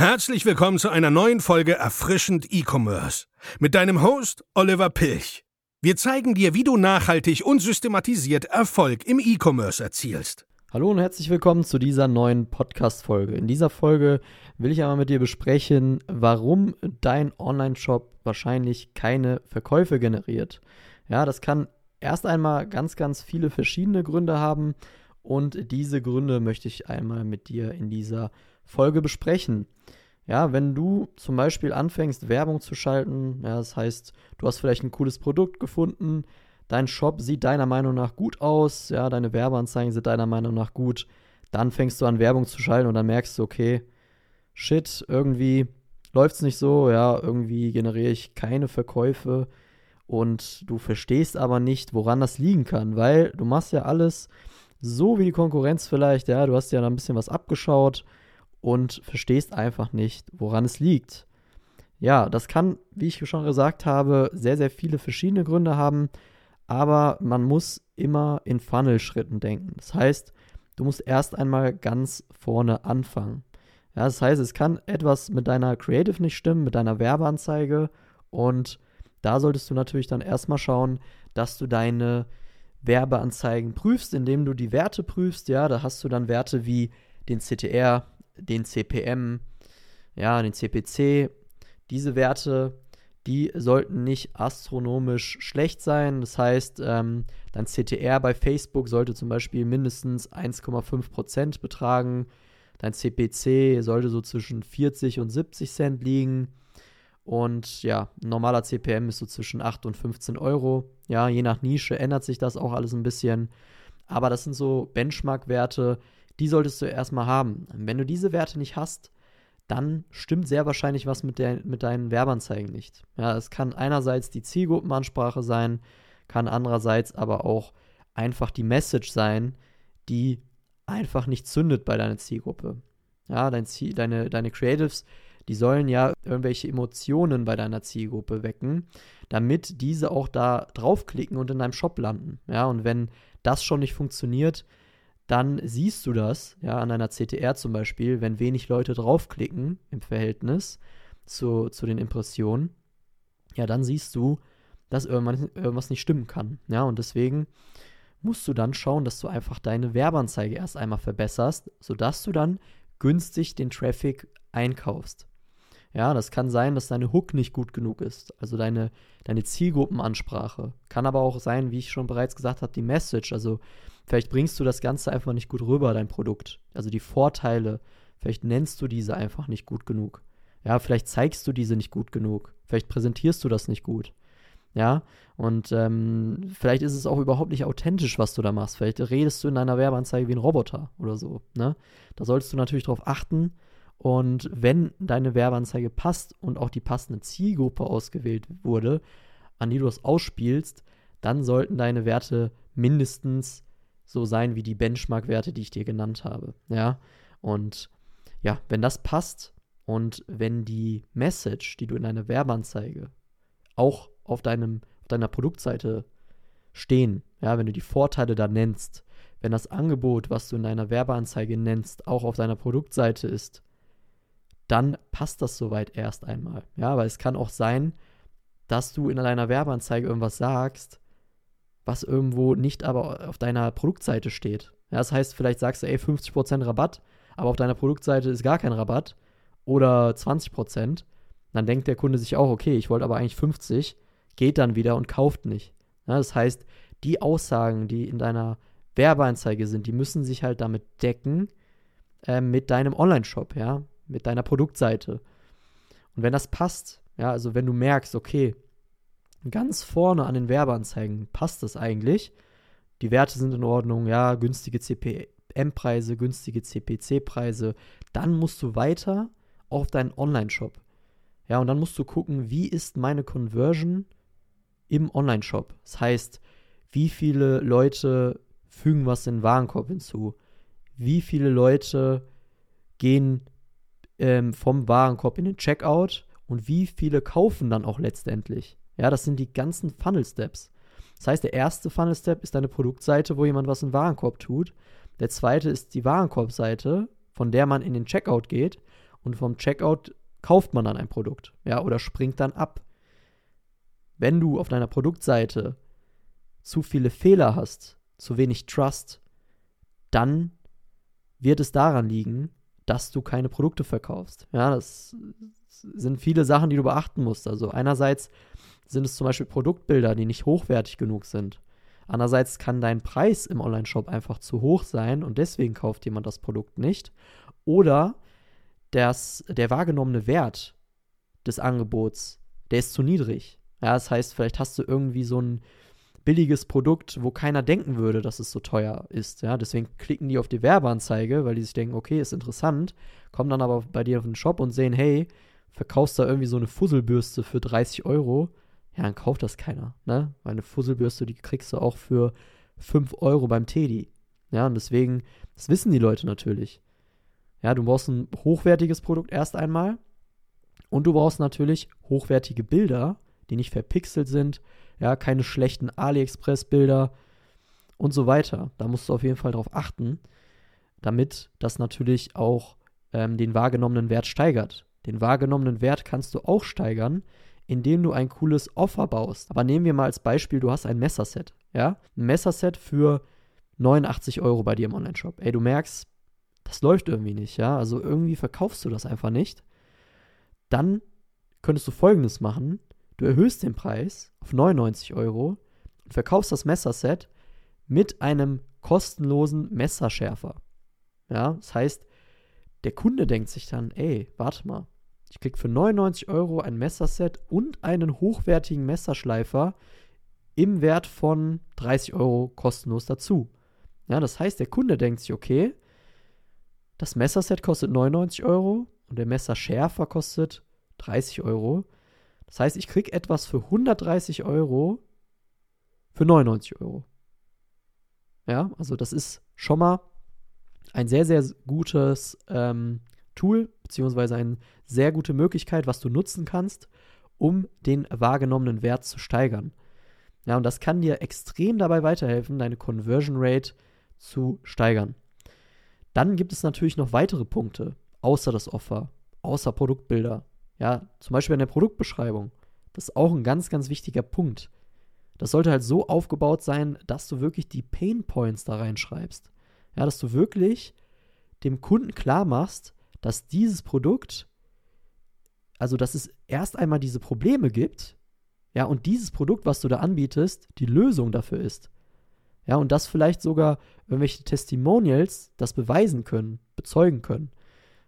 Herzlich willkommen zu einer neuen Folge Erfrischend E-Commerce mit deinem Host Oliver Pilch. Wir zeigen dir, wie du nachhaltig und systematisiert Erfolg im E-Commerce erzielst. Hallo und herzlich willkommen zu dieser neuen Podcast-Folge. In dieser Folge will ich einmal mit dir besprechen, warum dein Online-Shop wahrscheinlich keine Verkäufe generiert. Ja, das kann erst einmal ganz, ganz viele verschiedene Gründe haben und diese Gründe möchte ich einmal mit dir in dieser Folge besprechen. Ja, wenn du zum Beispiel anfängst, Werbung zu schalten, ja, das heißt, du hast vielleicht ein cooles Produkt gefunden, dein Shop sieht deiner Meinung nach gut aus, ja, deine Werbeanzeigen sind deiner Meinung nach gut, dann fängst du an, Werbung zu schalten und dann merkst du, okay, shit, irgendwie läuft es nicht so, ja, irgendwie generiere ich keine Verkäufe und du verstehst aber nicht, woran das liegen kann, weil du machst ja alles so wie die Konkurrenz vielleicht, ja, du hast ja da ein bisschen was abgeschaut und verstehst einfach nicht, woran es liegt. Ja, das kann, wie ich schon gesagt habe, sehr, sehr viele verschiedene Gründe haben, aber man muss immer in Funnel-Schritten denken. Das heißt, du musst erst einmal ganz vorne anfangen. Ja, das heißt, es kann etwas mit deiner Creative nicht stimmen, mit deiner Werbeanzeige und da solltest du natürlich dann erstmal schauen, dass du deine Werbeanzeigen prüfst, indem du die Werte prüfst. Ja, da hast du dann Werte wie den CTR, den CPM, ja, den CPC. Diese Werte, die sollten nicht astronomisch schlecht sein. Das heißt, ähm, dein CTR bei Facebook sollte zum Beispiel mindestens 1,5% betragen. Dein CPC sollte so zwischen 40 und 70 Cent liegen. Und ja, ein normaler CPM ist so zwischen 8 und 15 Euro. Ja, je nach Nische ändert sich das auch alles ein bisschen. Aber das sind so Benchmark-Werte, die solltest du erstmal haben. Wenn du diese Werte nicht hast, dann stimmt sehr wahrscheinlich was mit, der, mit deinen Werbeanzeigen nicht. Ja, es kann einerseits die Zielgruppenansprache sein, kann andererseits aber auch einfach die Message sein, die einfach nicht zündet bei deiner Zielgruppe. Ja, dein Ziel, deine, deine Creatives, die sollen ja irgendwelche Emotionen bei deiner Zielgruppe wecken, damit diese auch da draufklicken und in deinem Shop landen. Ja, und wenn das schon nicht funktioniert, dann siehst du das, ja, an einer CTR zum Beispiel, wenn wenig Leute draufklicken im Verhältnis zu, zu den Impressionen, ja, dann siehst du, dass irgendwas, nicht stimmen kann. Ja, und deswegen musst du dann schauen, dass du einfach deine Werbeanzeige erst einmal verbesserst, sodass du dann günstig den Traffic einkaufst. Ja, das kann sein, dass deine Hook nicht gut genug ist, also deine, deine Zielgruppenansprache. Kann aber auch sein, wie ich schon bereits gesagt habe, die Message. Also vielleicht bringst du das Ganze einfach nicht gut rüber, dein Produkt. Also die Vorteile, vielleicht nennst du diese einfach nicht gut genug. Ja, vielleicht zeigst du diese nicht gut genug. Vielleicht präsentierst du das nicht gut. Ja, und ähm, vielleicht ist es auch überhaupt nicht authentisch, was du da machst. Vielleicht redest du in deiner Werbeanzeige wie ein Roboter oder so. Ne? Da solltest du natürlich darauf achten, und wenn deine Werbeanzeige passt und auch die passende Zielgruppe ausgewählt wurde, an die du es ausspielst, dann sollten deine Werte mindestens so sein wie die Benchmark-Werte, die ich dir genannt habe. Ja, und ja, wenn das passt und wenn die Message, die du in deiner Werbeanzeige auch auf, deinem, auf deiner Produktseite stehen, ja, wenn du die Vorteile da nennst, wenn das Angebot, was du in deiner Werbeanzeige nennst, auch auf deiner Produktseite ist, dann passt das soweit erst einmal. Ja, weil es kann auch sein, dass du in deiner Werbeanzeige irgendwas sagst, was irgendwo nicht aber auf deiner Produktseite steht. Ja, das heißt, vielleicht sagst du, ey, 50% Rabatt, aber auf deiner Produktseite ist gar kein Rabatt oder 20%. Dann denkt der Kunde sich auch, okay, ich wollte aber eigentlich 50, geht dann wieder und kauft nicht. Ja, das heißt, die Aussagen, die in deiner Werbeanzeige sind, die müssen sich halt damit decken äh, mit deinem Online-Shop, ja mit deiner Produktseite. Und wenn das passt, ja, also wenn du merkst, okay, ganz vorne an den Werbeanzeigen passt das eigentlich, die Werte sind in Ordnung, ja, günstige CPM-Preise, günstige CPC-Preise, dann musst du weiter auf deinen Online-Shop. Ja, und dann musst du gucken, wie ist meine Conversion im Online-Shop. Das heißt, wie viele Leute fügen was in den Warenkorb hinzu? Wie viele Leute gehen ähm, vom Warenkorb in den Checkout und wie viele kaufen dann auch letztendlich. Ja, das sind die ganzen Funnel-Steps. Das heißt, der erste Funnel-Step ist deine Produktseite, wo jemand was in den Warenkorb tut. Der zweite ist die Warenkorbseite, von der man in den Checkout geht. und vom Checkout kauft man dann ein Produkt, ja, oder springt dann ab. Wenn du auf deiner Produktseite zu viele Fehler hast, zu wenig Trust, dann wird es daran liegen, dass du keine Produkte verkaufst. Ja, das sind viele Sachen, die du beachten musst. Also einerseits sind es zum Beispiel Produktbilder, die nicht hochwertig genug sind. Andererseits kann dein Preis im Online-Shop einfach zu hoch sein und deswegen kauft jemand das Produkt nicht. Oder das, der wahrgenommene Wert des Angebots, der ist zu niedrig. Ja, das heißt, vielleicht hast du irgendwie so ein billiges Produkt, wo keiner denken würde, dass es so teuer ist. Ja, deswegen klicken die auf die Werbeanzeige, weil die sich denken, okay, ist interessant, kommen dann aber bei dir auf den Shop und sehen, hey, verkaufst da irgendwie so eine Fusselbürste für 30 Euro ja, dann kauft das keiner, ne? Weil eine Fusselbürste, die kriegst du auch für 5 Euro beim Teddy. Ja, und deswegen, das wissen die Leute natürlich. Ja, du brauchst ein hochwertiges Produkt erst einmal. Und du brauchst natürlich hochwertige Bilder, die nicht verpixelt sind. Ja, keine schlechten AliExpress-Bilder und so weiter. Da musst du auf jeden Fall drauf achten, damit das natürlich auch ähm, den wahrgenommenen Wert steigert. Den wahrgenommenen Wert kannst du auch steigern, indem du ein cooles Offer baust. Aber nehmen wir mal als Beispiel, du hast ein Messerset, ja? Ein Messerset für 89 Euro bei dir im Onlineshop. Ey, du merkst, das läuft irgendwie nicht, ja? Also irgendwie verkaufst du das einfach nicht. Dann könntest du folgendes machen. Du erhöhst den Preis auf 99 Euro und verkaufst das Messerset mit einem kostenlosen Messerschärfer. Ja, das heißt, der Kunde denkt sich dann, ey, warte mal, ich krieg für 99 Euro ein Messerset und einen hochwertigen Messerschleifer im Wert von 30 Euro kostenlos dazu. Ja, das heißt, der Kunde denkt sich, okay, das Messerset kostet 99 Euro und der Messerschärfer kostet 30 Euro. Das heißt, ich krieg etwas für 130 Euro für 99 Euro. Ja, also das ist schon mal ein sehr, sehr gutes ähm, Tool, beziehungsweise eine sehr gute Möglichkeit, was du nutzen kannst, um den wahrgenommenen Wert zu steigern. Ja, und das kann dir extrem dabei weiterhelfen, deine Conversion Rate zu steigern. Dann gibt es natürlich noch weitere Punkte, außer das Offer, außer Produktbilder. Ja, zum Beispiel in der Produktbeschreibung. Das ist auch ein ganz, ganz wichtiger Punkt. Das sollte halt so aufgebaut sein, dass du wirklich die Pain Points da reinschreibst. Ja, dass du wirklich dem Kunden klar machst, dass dieses Produkt, also dass es erst einmal diese Probleme gibt, ja, und dieses Produkt, was du da anbietest, die Lösung dafür ist. Ja, und dass vielleicht sogar irgendwelche Testimonials das beweisen können, bezeugen können.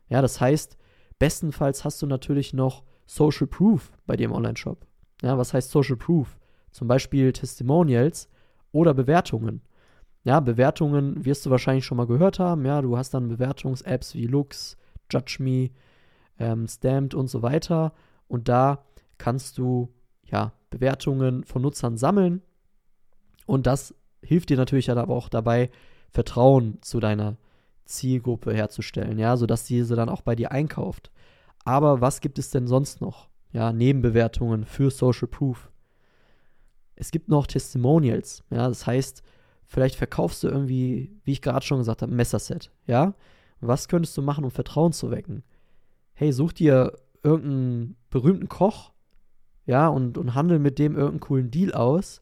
Ja, das heißt, bestenfalls hast du natürlich noch Social Proof bei dir im Online-Shop. Ja, was heißt Social Proof? Zum Beispiel Testimonials oder Bewertungen. Ja, Bewertungen wirst du wahrscheinlich schon mal gehört haben. Ja, du hast dann Bewertungs-Apps wie Lux, Judge Me, ähm, Stamped und so weiter. Und da kannst du ja Bewertungen von Nutzern sammeln. Und das hilft dir natürlich aber auch dabei, Vertrauen zu deiner Zielgruppe herzustellen, ja, sodass diese dann auch bei dir einkauft. Aber was gibt es denn sonst noch? Ja, Nebenbewertungen für Social Proof. Es gibt noch Testimonials, ja, das heißt, vielleicht verkaufst du irgendwie, wie ich gerade schon gesagt habe, ein Messerset, ja, was könntest du machen, um Vertrauen zu wecken? Hey, such dir irgendeinen berühmten Koch, ja, und, und handel mit dem irgendeinen coolen Deal aus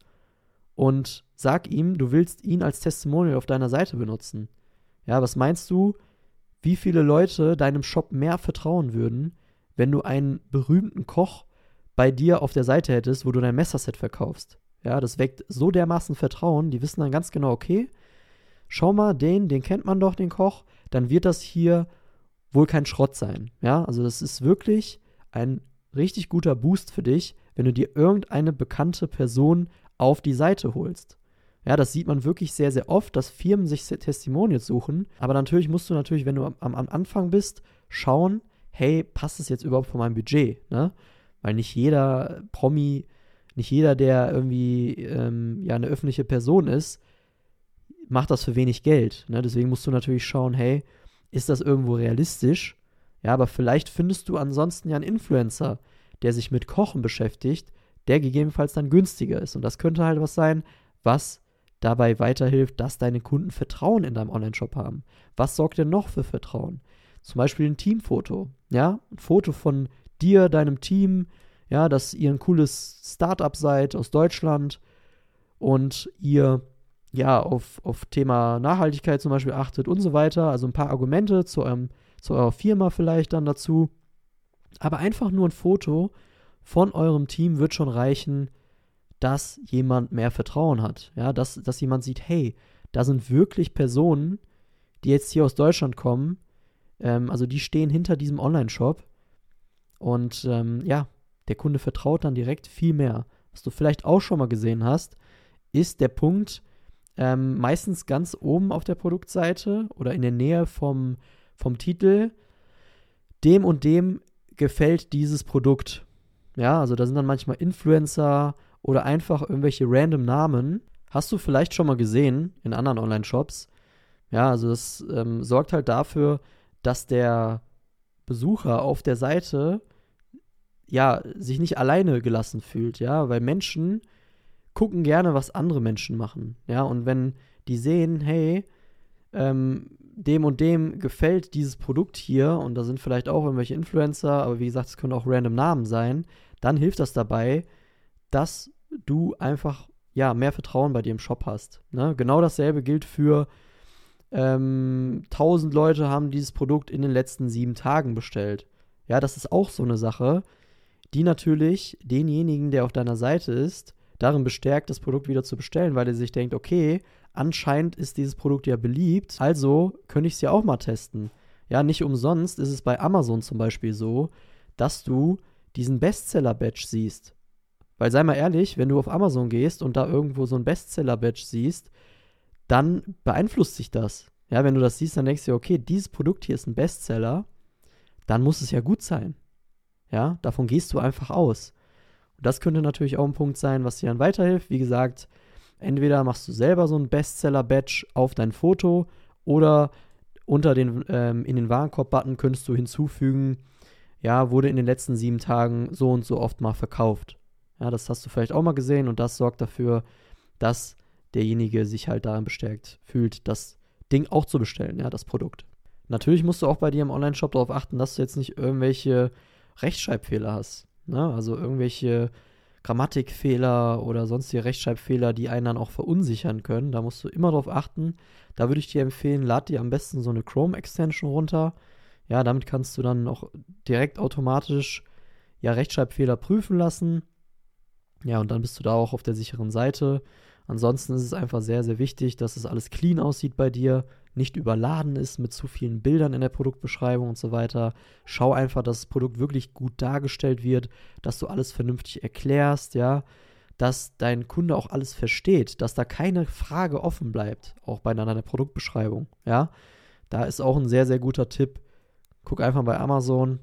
und sag ihm, du willst ihn als Testimonial auf deiner Seite benutzen. Ja, was meinst du, wie viele Leute deinem Shop mehr vertrauen würden, wenn du einen berühmten Koch bei dir auf der Seite hättest, wo du dein Messerset verkaufst? Ja, das weckt so dermaßen Vertrauen, die wissen dann ganz genau, okay, schau mal, den, den kennt man doch, den Koch, dann wird das hier wohl kein Schrott sein. Ja, also das ist wirklich ein richtig guter Boost für dich, wenn du dir irgendeine bekannte Person auf die Seite holst. Ja, das sieht man wirklich sehr, sehr oft, dass Firmen sich Testimonials suchen. Aber natürlich musst du natürlich, wenn du am, am Anfang bist, schauen, hey, passt es jetzt überhaupt von meinem Budget? Ne? Weil nicht jeder Promi, nicht jeder, der irgendwie ähm, ja eine öffentliche Person ist, macht das für wenig Geld. Ne? Deswegen musst du natürlich schauen, hey, ist das irgendwo realistisch? Ja, aber vielleicht findest du ansonsten ja einen Influencer, der sich mit Kochen beschäftigt, der gegebenenfalls dann günstiger ist. Und das könnte halt was sein, was dabei weiterhilft, dass deine Kunden Vertrauen in deinem Online-Shop haben. Was sorgt denn noch für Vertrauen? Zum Beispiel ein Teamfoto. Ja, ein Foto von dir, deinem Team, ja, dass ihr ein cooles Startup seid aus Deutschland und ihr ja auf, auf Thema Nachhaltigkeit zum Beispiel achtet und so weiter. Also ein paar Argumente zu, eurem, zu eurer Firma vielleicht dann dazu. Aber einfach nur ein Foto von eurem Team wird schon reichen, dass jemand mehr Vertrauen hat. Ja, dass, dass jemand sieht, hey, da sind wirklich Personen, die jetzt hier aus Deutschland kommen. Ähm, also die stehen hinter diesem Online-Shop. Und ähm, ja, der Kunde vertraut dann direkt viel mehr. Was du vielleicht auch schon mal gesehen hast, ist der Punkt, ähm, meistens ganz oben auf der Produktseite oder in der Nähe vom, vom Titel, dem und dem gefällt dieses Produkt. Ja, also da sind dann manchmal Influencer oder einfach irgendwelche random Namen. Hast du vielleicht schon mal gesehen in anderen Online-Shops. Ja, also das ähm, sorgt halt dafür, dass der Besucher auf der Seite ja sich nicht alleine gelassen fühlt, ja, weil Menschen gucken gerne, was andere Menschen machen. Ja, und wenn die sehen, hey, ähm, dem und dem gefällt dieses Produkt hier und da sind vielleicht auch irgendwelche Influencer, aber wie gesagt, es können auch random Namen sein, dann hilft das dabei, dass du einfach ja mehr Vertrauen bei dir im Shop hast. Ne? Genau dasselbe gilt für ähm, 1000 Leute haben dieses Produkt in den letzten sieben Tagen bestellt. Ja, das ist auch so eine Sache, die natürlich denjenigen, der auf deiner Seite ist, darin bestärkt, das Produkt wieder zu bestellen, weil er sich denkt, okay, anscheinend ist dieses Produkt ja beliebt, also könnte ich es ja auch mal testen. Ja, nicht umsonst ist es bei Amazon zum Beispiel so, dass du diesen Bestseller-Badge siehst. Weil sei mal ehrlich, wenn du auf Amazon gehst und da irgendwo so ein Bestseller-Badge siehst, dann beeinflusst sich das. Ja, wenn du das siehst, dann denkst du okay, dieses Produkt hier ist ein Bestseller, dann muss es ja gut sein. Ja, davon gehst du einfach aus. Das könnte natürlich auch ein Punkt sein, was dir dann weiterhilft. Wie gesagt, entweder machst du selber so ein Bestseller-Badge auf dein Foto oder unter den, ähm, in den Warenkorb-Button könntest du hinzufügen, ja, wurde in den letzten sieben Tagen so und so oft mal verkauft. Ja, das hast du vielleicht auch mal gesehen und das sorgt dafür, dass derjenige sich halt daran bestärkt fühlt, das Ding auch zu bestellen, ja, das Produkt. Natürlich musst du auch bei dir im Online-Shop darauf achten, dass du jetzt nicht irgendwelche Rechtschreibfehler hast. Ne? Also irgendwelche Grammatikfehler oder sonstige Rechtschreibfehler, die einen dann auch verunsichern können. Da musst du immer drauf achten. Da würde ich dir empfehlen, lad dir am besten so eine Chrome-Extension runter. Ja, damit kannst du dann auch direkt automatisch ja, Rechtschreibfehler prüfen lassen. Ja, und dann bist du da auch auf der sicheren Seite. Ansonsten ist es einfach sehr, sehr wichtig, dass es alles clean aussieht bei dir nicht überladen ist mit zu vielen Bildern in der Produktbeschreibung und so weiter. Schau einfach, dass das Produkt wirklich gut dargestellt wird, dass du alles vernünftig erklärst, ja, dass dein Kunde auch alles versteht, dass da keine Frage offen bleibt, auch bei deiner Produktbeschreibung, ja. Da ist auch ein sehr, sehr guter Tipp. Guck einfach bei Amazon,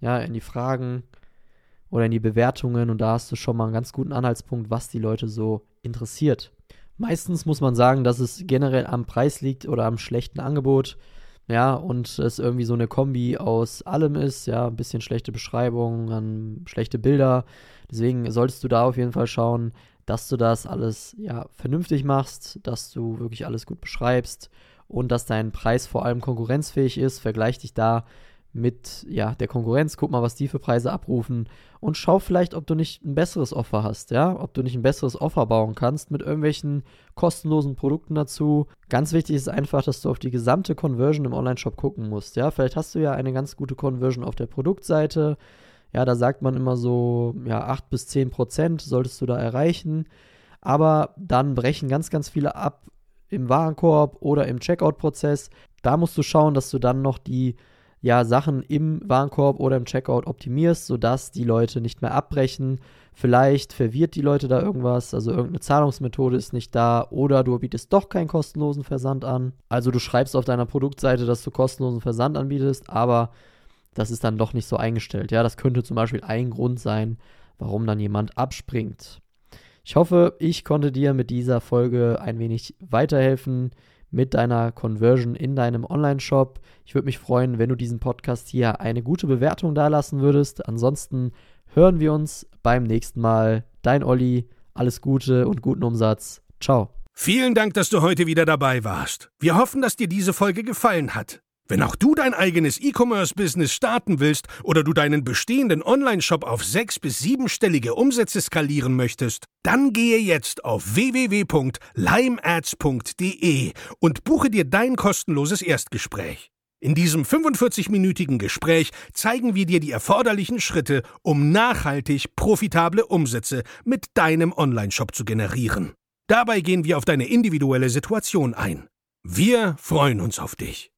ja, in die Fragen oder in die Bewertungen und da hast du schon mal einen ganz guten Anhaltspunkt, was die Leute so interessiert. Meistens muss man sagen, dass es generell am Preis liegt oder am schlechten Angebot. Ja, und es irgendwie so eine Kombi aus allem ist, ja, ein bisschen schlechte Beschreibung, dann schlechte Bilder. Deswegen solltest du da auf jeden Fall schauen, dass du das alles ja vernünftig machst, dass du wirklich alles gut beschreibst und dass dein Preis vor allem konkurrenzfähig ist. Vergleich dich da mit ja, der Konkurrenz, guck mal, was die für Preise abrufen und schau vielleicht, ob du nicht ein besseres Offer hast, ja, ob du nicht ein besseres Offer bauen kannst mit irgendwelchen kostenlosen Produkten dazu. Ganz wichtig ist einfach, dass du auf die gesamte Conversion im Online-Shop gucken musst, ja. Vielleicht hast du ja eine ganz gute Conversion auf der Produktseite. Ja, da sagt man immer so, ja, 8 bis 10 Prozent solltest du da erreichen. Aber dann brechen ganz, ganz viele ab im Warenkorb oder im Checkout-Prozess. Da musst du schauen, dass du dann noch die ja, Sachen im Warenkorb oder im Checkout optimierst, sodass die Leute nicht mehr abbrechen. Vielleicht verwirrt die Leute da irgendwas, also irgendeine Zahlungsmethode ist nicht da oder du bietest doch keinen kostenlosen Versand an. Also du schreibst auf deiner Produktseite, dass du kostenlosen Versand anbietest, aber das ist dann doch nicht so eingestellt. Ja, das könnte zum Beispiel ein Grund sein, warum dann jemand abspringt. Ich hoffe, ich konnte dir mit dieser Folge ein wenig weiterhelfen mit deiner Conversion in deinem Online-Shop. Ich würde mich freuen, wenn du diesen Podcast hier eine gute Bewertung dalassen würdest. Ansonsten hören wir uns beim nächsten Mal. Dein Olli, alles Gute und guten Umsatz. Ciao. Vielen Dank, dass du heute wieder dabei warst. Wir hoffen, dass dir diese Folge gefallen hat. Wenn auch du dein eigenes E-Commerce-Business starten willst oder du deinen bestehenden Online-Shop auf sechs- bis siebenstellige Umsätze skalieren möchtest, dann gehe jetzt auf www.limeads.de und buche dir dein kostenloses Erstgespräch. In diesem 45-minütigen Gespräch zeigen wir dir die erforderlichen Schritte, um nachhaltig profitable Umsätze mit deinem Online-Shop zu generieren. Dabei gehen wir auf deine individuelle Situation ein. Wir freuen uns auf dich.